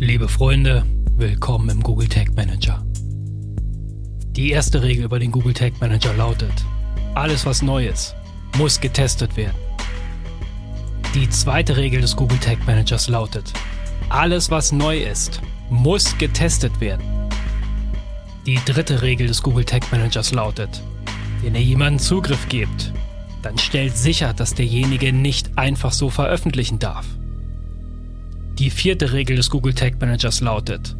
Liebe Freunde, willkommen im Google Tag Manager. Die erste Regel über den Google Tag Manager lautet, alles was neu ist, muss getestet werden. Die zweite Regel des Google Tag Managers lautet, alles was neu ist, muss getestet werden. Die dritte Regel des Google Tag Managers lautet, wenn ihr jemanden Zugriff gebt, dann stellt sicher, dass derjenige nicht einfach so veröffentlichen darf. Die vierte Regel des Google Tag Managers lautet,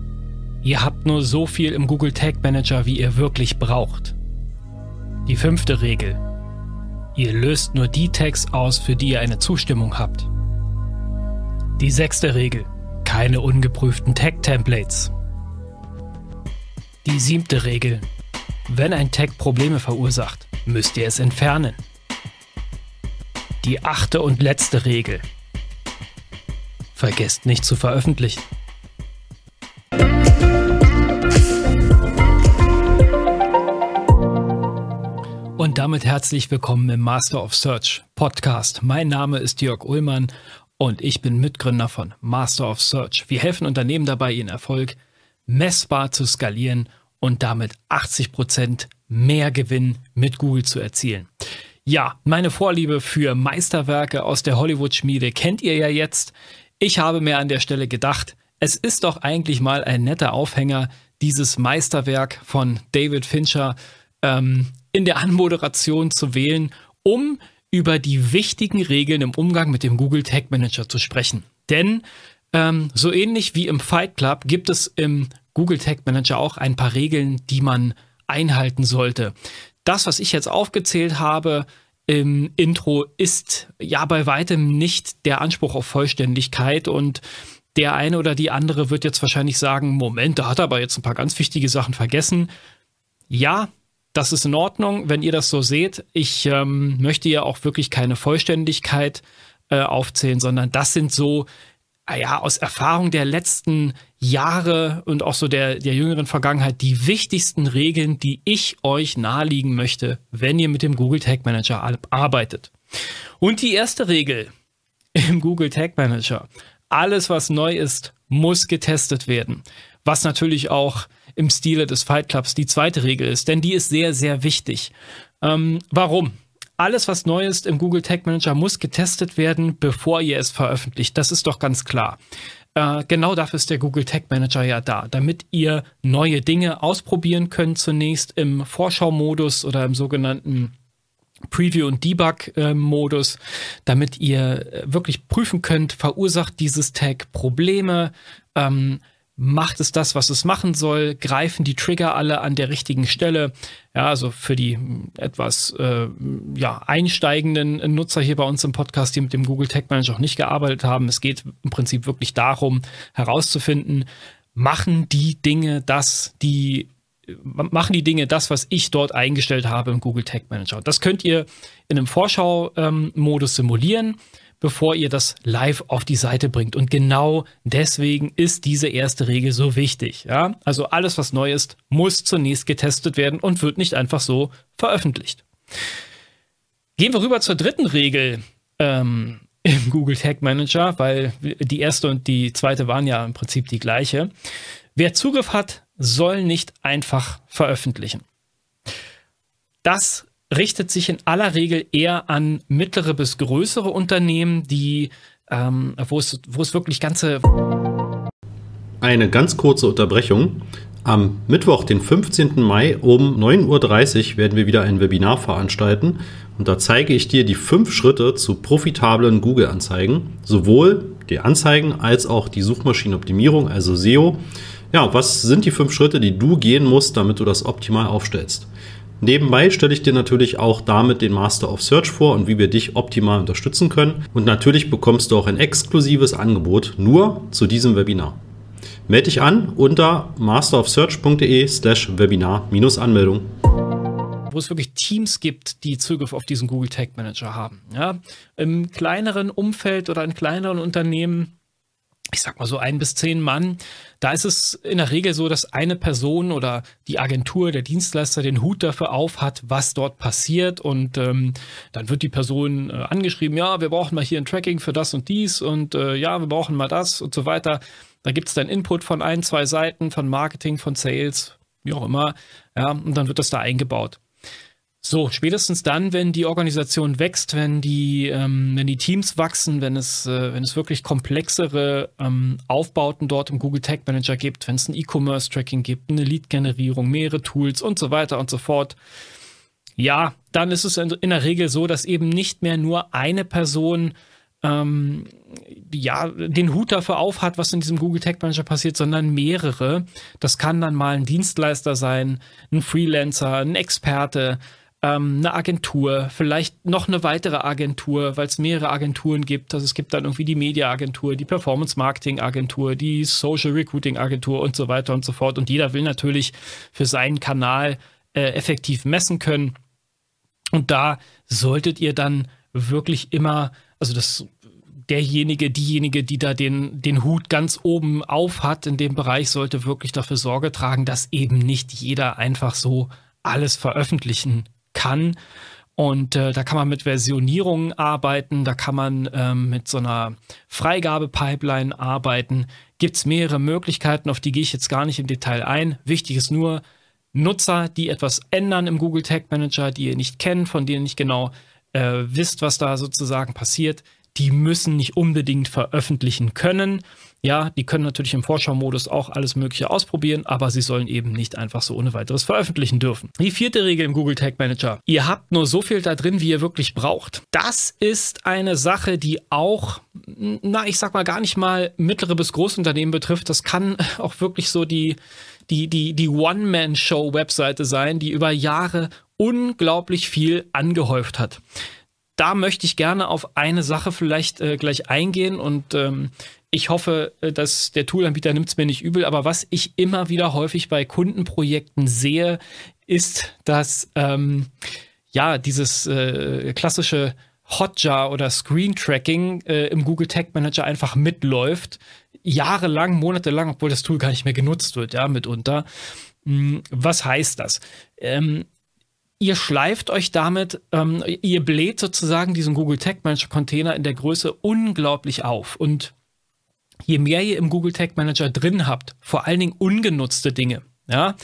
ihr habt nur so viel im Google Tag Manager, wie ihr wirklich braucht. Die fünfte Regel, ihr löst nur die Tags aus, für die ihr eine Zustimmung habt. Die sechste Regel, keine ungeprüften Tag-Templates. Die siebte Regel, wenn ein Tag Probleme verursacht, müsst ihr es entfernen. Die achte und letzte Regel, Vergesst nicht zu veröffentlichen. Und damit herzlich willkommen im Master of Search Podcast. Mein Name ist Jörg Ullmann und ich bin Mitgründer von Master of Search. Wir helfen Unternehmen dabei, ihren Erfolg messbar zu skalieren und damit 80 Prozent mehr Gewinn mit Google zu erzielen. Ja, meine Vorliebe für Meisterwerke aus der Hollywood-Schmiede kennt ihr ja jetzt. Ich habe mir an der Stelle gedacht, es ist doch eigentlich mal ein netter Aufhänger, dieses Meisterwerk von David Fincher ähm, in der Anmoderation zu wählen, um über die wichtigen Regeln im Umgang mit dem Google Tag Manager zu sprechen. Denn ähm, so ähnlich wie im Fight Club gibt es im Google Tag Manager auch ein paar Regeln, die man einhalten sollte. Das, was ich jetzt aufgezählt habe, im Intro ist ja bei weitem nicht der Anspruch auf Vollständigkeit und der eine oder die andere wird jetzt wahrscheinlich sagen, Moment, da hat er aber jetzt ein paar ganz wichtige Sachen vergessen. Ja, das ist in Ordnung, wenn ihr das so seht. Ich ähm, möchte ja auch wirklich keine Vollständigkeit äh, aufzählen, sondern das sind so ja, aus Erfahrung der letzten Jahre und auch so der, der jüngeren Vergangenheit die wichtigsten Regeln, die ich euch nahelegen möchte, wenn ihr mit dem Google Tag Manager arbeitet. Und die erste Regel im Google Tag Manager. Alles, was neu ist, muss getestet werden. Was natürlich auch im Stile des Fight Clubs die zweite Regel ist, denn die ist sehr, sehr wichtig. Ähm, warum? Alles, was neu ist im Google Tag Manager, muss getestet werden, bevor ihr es veröffentlicht. Das ist doch ganz klar. Äh, genau dafür ist der Google Tag Manager ja da, damit ihr neue Dinge ausprobieren könnt, zunächst im Vorschau-Modus oder im sogenannten Preview- und Debug-Modus, damit ihr äh, wirklich prüfen könnt, verursacht dieses Tag Probleme, ähm, macht es das, was es machen soll, greifen die Trigger alle an der richtigen Stelle. Ja, also für die etwas äh, ja, einsteigenden Nutzer hier bei uns im Podcast, die mit dem Google Tag Manager auch nicht gearbeitet haben. Es geht im Prinzip wirklich darum, herauszufinden, machen die Dinge das, die machen die Dinge das, was ich dort eingestellt habe im Google Tag Manager. Das könnt ihr in einem Vorschau-Modus ähm, simulieren bevor ihr das live auf die Seite bringt. Und genau deswegen ist diese erste Regel so wichtig. Ja? Also alles, was neu ist, muss zunächst getestet werden und wird nicht einfach so veröffentlicht. Gehen wir rüber zur dritten Regel ähm, im Google Tag Manager, weil die erste und die zweite waren ja im Prinzip die gleiche. Wer Zugriff hat, soll nicht einfach veröffentlichen. Das richtet sich in aller Regel eher an mittlere bis größere Unternehmen, die, ähm, wo, es, wo es wirklich ganze. Eine ganz kurze Unterbrechung. Am Mittwoch, den 15. Mai um 9.30 Uhr werden wir wieder ein Webinar veranstalten und da zeige ich dir die fünf Schritte zu profitablen Google-Anzeigen, sowohl die Anzeigen als auch die Suchmaschinenoptimierung, also SEO. Ja, was sind die fünf Schritte, die du gehen musst, damit du das optimal aufstellst? Nebenbei stelle ich dir natürlich auch damit den Master of Search vor und wie wir dich optimal unterstützen können. Und natürlich bekommst du auch ein exklusives Angebot nur zu diesem Webinar. Melde dich an unter masterofsearch.de slash Webinar-Anmeldung. Wo es wirklich Teams gibt, die Zugriff auf diesen Google Tag Manager haben. Ja? Im kleineren Umfeld oder in kleineren Unternehmen ich sag mal so ein bis zehn Mann, da ist es in der Regel so, dass eine Person oder die Agentur, der Dienstleister den Hut dafür auf hat, was dort passiert und ähm, dann wird die Person äh, angeschrieben, ja, wir brauchen mal hier ein Tracking für das und dies und äh, ja, wir brauchen mal das und so weiter. Da gibt es dann Input von ein, zwei Seiten, von Marketing, von Sales, wie auch immer, ja, und dann wird das da eingebaut. So, spätestens dann, wenn die Organisation wächst, wenn die, ähm, wenn die Teams wachsen, wenn es, äh, wenn es wirklich komplexere ähm, Aufbauten dort im Google Tag Manager gibt, wenn es ein E-Commerce-Tracking gibt, eine Lead-Generierung, mehrere Tools und so weiter und so fort. Ja, dann ist es in der Regel so, dass eben nicht mehr nur eine Person ähm, ja, den Hut dafür aufhat, was in diesem Google Tag Manager passiert, sondern mehrere. Das kann dann mal ein Dienstleister sein, ein Freelancer, ein Experte, ähm, eine Agentur, vielleicht noch eine weitere Agentur, weil es mehrere Agenturen gibt. Also es gibt dann irgendwie die Media-Agentur, die Performance-Marketing-Agentur, die Social Recruiting-Agentur und so weiter und so fort. Und jeder will natürlich für seinen Kanal äh, effektiv messen können. Und da solltet ihr dann wirklich immer, also das derjenige, diejenige, die da den, den Hut ganz oben auf hat in dem Bereich, sollte wirklich dafür Sorge tragen, dass eben nicht jeder einfach so alles veröffentlichen kann. Und äh, da kann man mit Versionierungen arbeiten, da kann man ähm, mit so einer Freigabepipeline arbeiten. Gibt es mehrere Möglichkeiten, auf die gehe ich jetzt gar nicht im Detail ein. Wichtig ist nur, Nutzer, die etwas ändern im Google Tag Manager, die ihr nicht kennt, von denen ihr nicht genau äh, wisst, was da sozusagen passiert, die müssen nicht unbedingt veröffentlichen können. Ja, die können natürlich im Vorschau-Modus auch alles Mögliche ausprobieren, aber sie sollen eben nicht einfach so ohne weiteres veröffentlichen dürfen. Die vierte Regel im Google Tag Manager. Ihr habt nur so viel da drin, wie ihr wirklich braucht. Das ist eine Sache, die auch, na, ich sag mal, gar nicht mal mittlere bis Großunternehmen betrifft. Das kann auch wirklich so die, die, die, die One-Man-Show-Webseite sein, die über Jahre unglaublich viel angehäuft hat da möchte ich gerne auf eine Sache vielleicht äh, gleich eingehen und ähm, ich hoffe, äh, dass der Toolanbieter nimmt es mir nicht übel, aber was ich immer wieder häufig bei Kundenprojekten sehe, ist, dass ähm, ja dieses äh, klassische Hotjar oder Screen Tracking äh, im Google Tag Manager einfach mitläuft, jahrelang, monatelang, obwohl das Tool gar nicht mehr genutzt wird, ja, mitunter. Hm, was heißt das? Ähm, ihr schleift euch damit, ähm, ihr bläht sozusagen diesen Google Tag Manager Container in der Größe unglaublich auf und je mehr ihr im Google Tag Manager drin habt, vor allen Dingen ungenutzte Dinge, ja,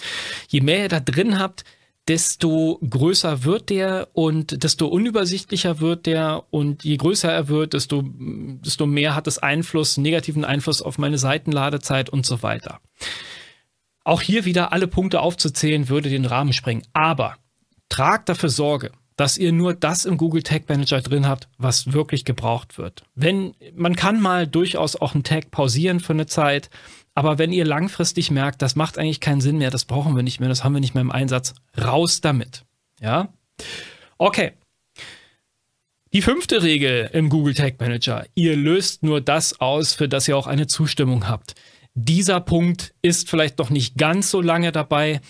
je mehr ihr da drin habt, desto größer wird der und desto unübersichtlicher wird der und je größer er wird, desto, desto mehr hat es Einfluss, negativen Einfluss auf meine Seitenladezeit und so weiter. Auch hier wieder alle Punkte aufzuzählen, würde den Rahmen sprengen. Aber tragt dafür Sorge dass ihr nur das im Google Tag Manager drin habt, was wirklich gebraucht wird. Wenn, man kann mal durchaus auch einen Tag pausieren für eine Zeit, aber wenn ihr langfristig merkt, das macht eigentlich keinen Sinn mehr, das brauchen wir nicht mehr, das haben wir nicht mehr im Einsatz, raus damit. Ja? Okay. Die fünfte Regel im Google Tag Manager. Ihr löst nur das aus, für das ihr auch eine Zustimmung habt. Dieser Punkt ist vielleicht noch nicht ganz so lange dabei,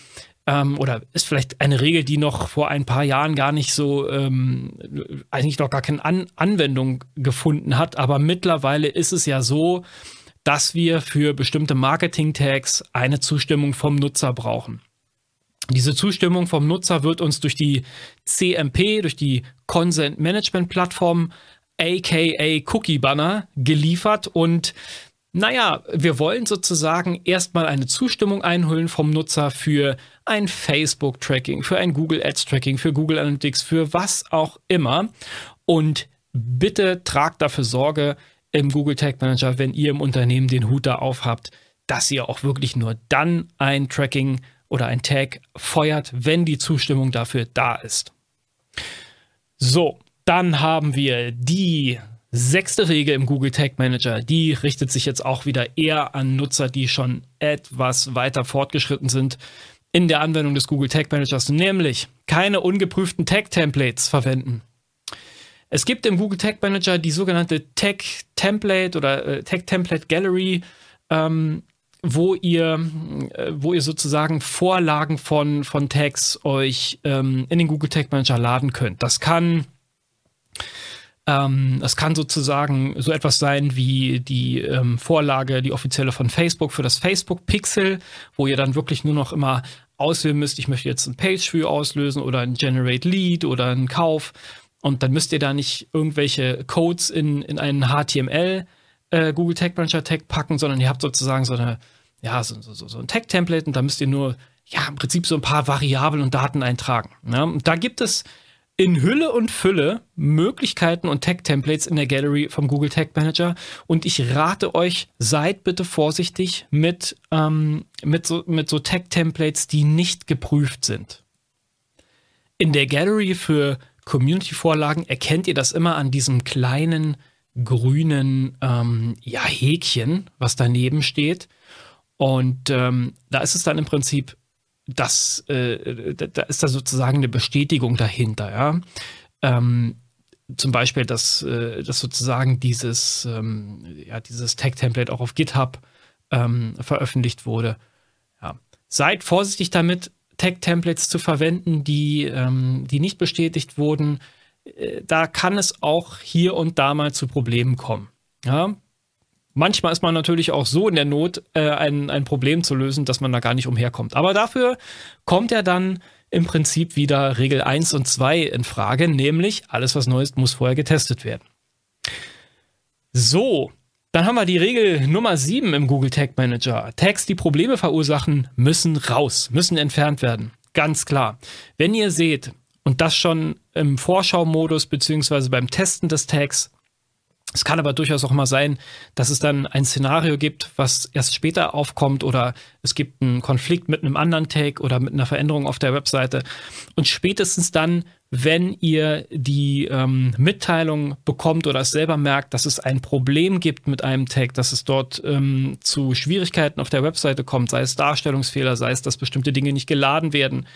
ähm, oder ist vielleicht eine Regel, die noch vor ein paar Jahren gar nicht so, ähm, eigentlich noch gar keine An Anwendung gefunden hat. Aber mittlerweile ist es ja so, dass wir für bestimmte Marketing-Tags eine Zustimmung vom Nutzer brauchen. Diese Zustimmung vom Nutzer wird uns durch die CMP, durch die Consent Management Plattform, aka Cookie Banner, geliefert und naja, wir wollen sozusagen erstmal eine Zustimmung einholen vom Nutzer für ein Facebook-Tracking, für ein Google Ads-Tracking, für Google Analytics, für was auch immer. Und bitte tragt dafür Sorge im Google Tag Manager, wenn ihr im Unternehmen den Hut da aufhabt, dass ihr auch wirklich nur dann ein Tracking oder ein Tag feuert, wenn die Zustimmung dafür da ist. So, dann haben wir die Sechste Regel im Google Tag Manager, die richtet sich jetzt auch wieder eher an Nutzer, die schon etwas weiter fortgeschritten sind in der Anwendung des Google Tag Managers, nämlich keine ungeprüften Tag Templates verwenden. Es gibt im Google Tag Manager die sogenannte Tag Template oder äh, Tag Template Gallery, ähm, wo ihr, äh, wo ihr sozusagen Vorlagen von, von Tags euch ähm, in den Google Tag Manager laden könnt. Das kann Ähm, es kann sozusagen so etwas sein wie die ähm, Vorlage, die offizielle von Facebook für das Facebook Pixel, wo ihr dann wirklich nur noch immer auswählen müsst, ich möchte jetzt ein Page-View auslösen oder ein Generate Lead oder einen Kauf. Und dann müsst ihr da nicht irgendwelche Codes in, in einen HTML äh, Google Tag Manager Tag packen, sondern ihr habt sozusagen so eine, ja, so, so, so ein Tag-Template und da müsst ihr nur, ja, im Prinzip so ein paar Variablen und Daten eintragen. Ja? Und da gibt es in Hülle und Fülle Möglichkeiten und Tag-Templates in der Gallery vom Google Tag Manager. Und ich rate euch, seid bitte vorsichtig mit, ähm, mit so, mit so Tag-Templates, die nicht geprüft sind. In der Gallery für Community-Vorlagen erkennt ihr das immer an diesem kleinen grünen ähm, ja, Häkchen, was daneben steht. Und ähm, da ist es dann im Prinzip, das, äh, da ist da sozusagen eine Bestätigung dahinter, ja. Ähm, zum Beispiel, dass, äh, dass sozusagen dieses, ähm, ja, dieses Tag-Template auch auf GitHub ähm, veröffentlicht wurde. Ja. Seid vorsichtig damit, Tag-Templates zu verwenden, die, ähm, die nicht bestätigt wurden. Äh, da kann es auch hier und da mal zu Problemen kommen. Ja? Manchmal ist man natürlich auch so in der Not, äh, ein, ein Problem zu lösen, dass man da gar nicht umherkommt. Aber dafür kommt ja dann im Prinzip wieder Regel 1 und 2 in Frage, nämlich alles, was neu ist, muss vorher getestet werden. So, dann haben wir die Regel Nummer 7 im Google Tag Manager. Tags, die Probleme verursachen, müssen raus, müssen entfernt werden. Ganz klar. Wenn ihr seht, und das schon im Vorschau-Modus beziehungsweise beim Testen des Tags, es kann aber durchaus auch mal sein, dass es dann ein Szenario gibt, was erst später aufkommt oder es gibt einen Konflikt mit einem anderen Tag oder mit einer Veränderung auf der Webseite. Und spätestens dann, wenn ihr die ähm, Mitteilung bekommt oder es selber merkt, dass es ein Problem gibt mit einem Tag, dass es dort ähm, zu Schwierigkeiten auf der Webseite kommt, sei es Darstellungsfehler, sei es, dass bestimmte Dinge nicht geladen werden.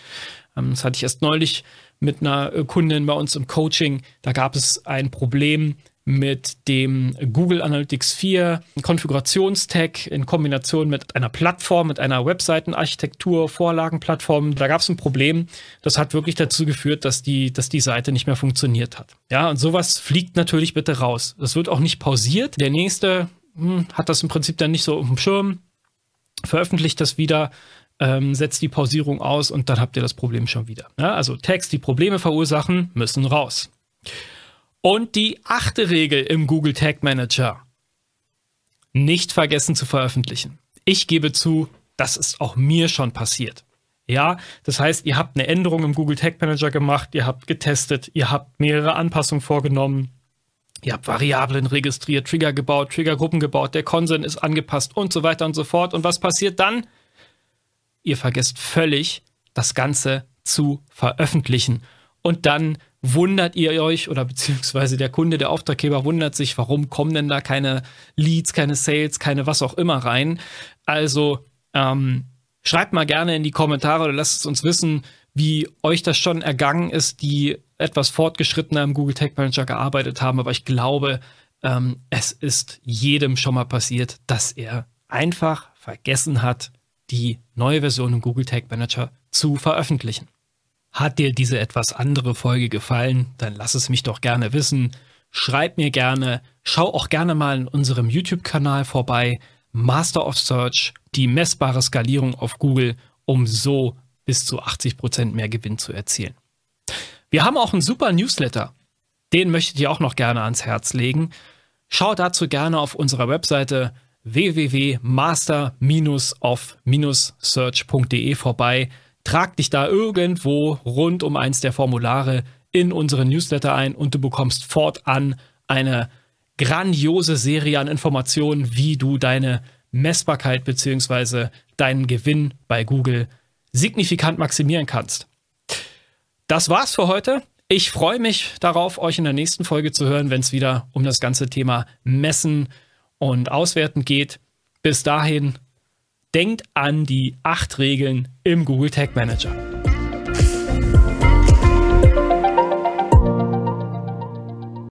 Ähm, das hatte ich erst neulich mit einer Kundin bei uns im Coaching. Da gab es ein Problem mit dem Google Analytics 4 Konfigurationstag in Kombination mit einer Plattform, mit einer Webseitenarchitektur, Vorlagenplattform. Da gab es ein Problem. Das hat wirklich dazu geführt, dass die, dass die Seite nicht mehr funktioniert hat. Ja, und sowas fliegt natürlich bitte raus. Das wird auch nicht pausiert. Der nächste hm, hat das im Prinzip dann nicht so auf dem Schirm, veröffentlicht das wieder, ähm, setzt die Pausierung aus und dann habt ihr das Problem schon wieder. Ja, also Tags, die Probleme verursachen, müssen raus. Und die achte Regel im Google Tag Manager. Nicht vergessen zu veröffentlichen. Ich gebe zu, das ist auch mir schon passiert. Ja, das heißt, ihr habt eine Änderung im Google Tag Manager gemacht, ihr habt getestet, ihr habt mehrere Anpassungen vorgenommen, ihr habt Variablen registriert, Trigger gebaut, Triggergruppen gebaut, der Konsens ist angepasst und so weiter und so fort. Und was passiert dann? Ihr vergesst völlig, das Ganze zu veröffentlichen. Und dann wundert ihr euch oder beziehungsweise der Kunde, der Auftraggeber wundert sich, warum kommen denn da keine Leads, keine Sales, keine was auch immer rein. Also ähm, schreibt mal gerne in die Kommentare oder lasst es uns wissen, wie euch das schon ergangen ist, die etwas fortgeschrittener im Google Tag Manager gearbeitet haben. Aber ich glaube, ähm, es ist jedem schon mal passiert, dass er einfach vergessen hat, die neue Version im Google Tag Manager zu veröffentlichen. Hat dir diese etwas andere Folge gefallen? Dann lass es mich doch gerne wissen. Schreib mir gerne. Schau auch gerne mal in unserem YouTube-Kanal vorbei. Master of Search, die messbare Skalierung auf Google, um so bis zu 80% mehr Gewinn zu erzielen. Wir haben auch einen super Newsletter. Den möchte ich dir auch noch gerne ans Herz legen. Schau dazu gerne auf unserer Webseite www.master-of-search.de vorbei. Trag dich da irgendwo rund um eins der Formulare in unseren Newsletter ein und du bekommst fortan eine grandiose Serie an Informationen, wie du deine Messbarkeit bzw. deinen Gewinn bei Google signifikant maximieren kannst. Das war's für heute. Ich freue mich darauf, euch in der nächsten Folge zu hören, wenn es wieder um das ganze Thema Messen und Auswerten geht. Bis dahin denkt an die acht Regeln im Google Tag Manager.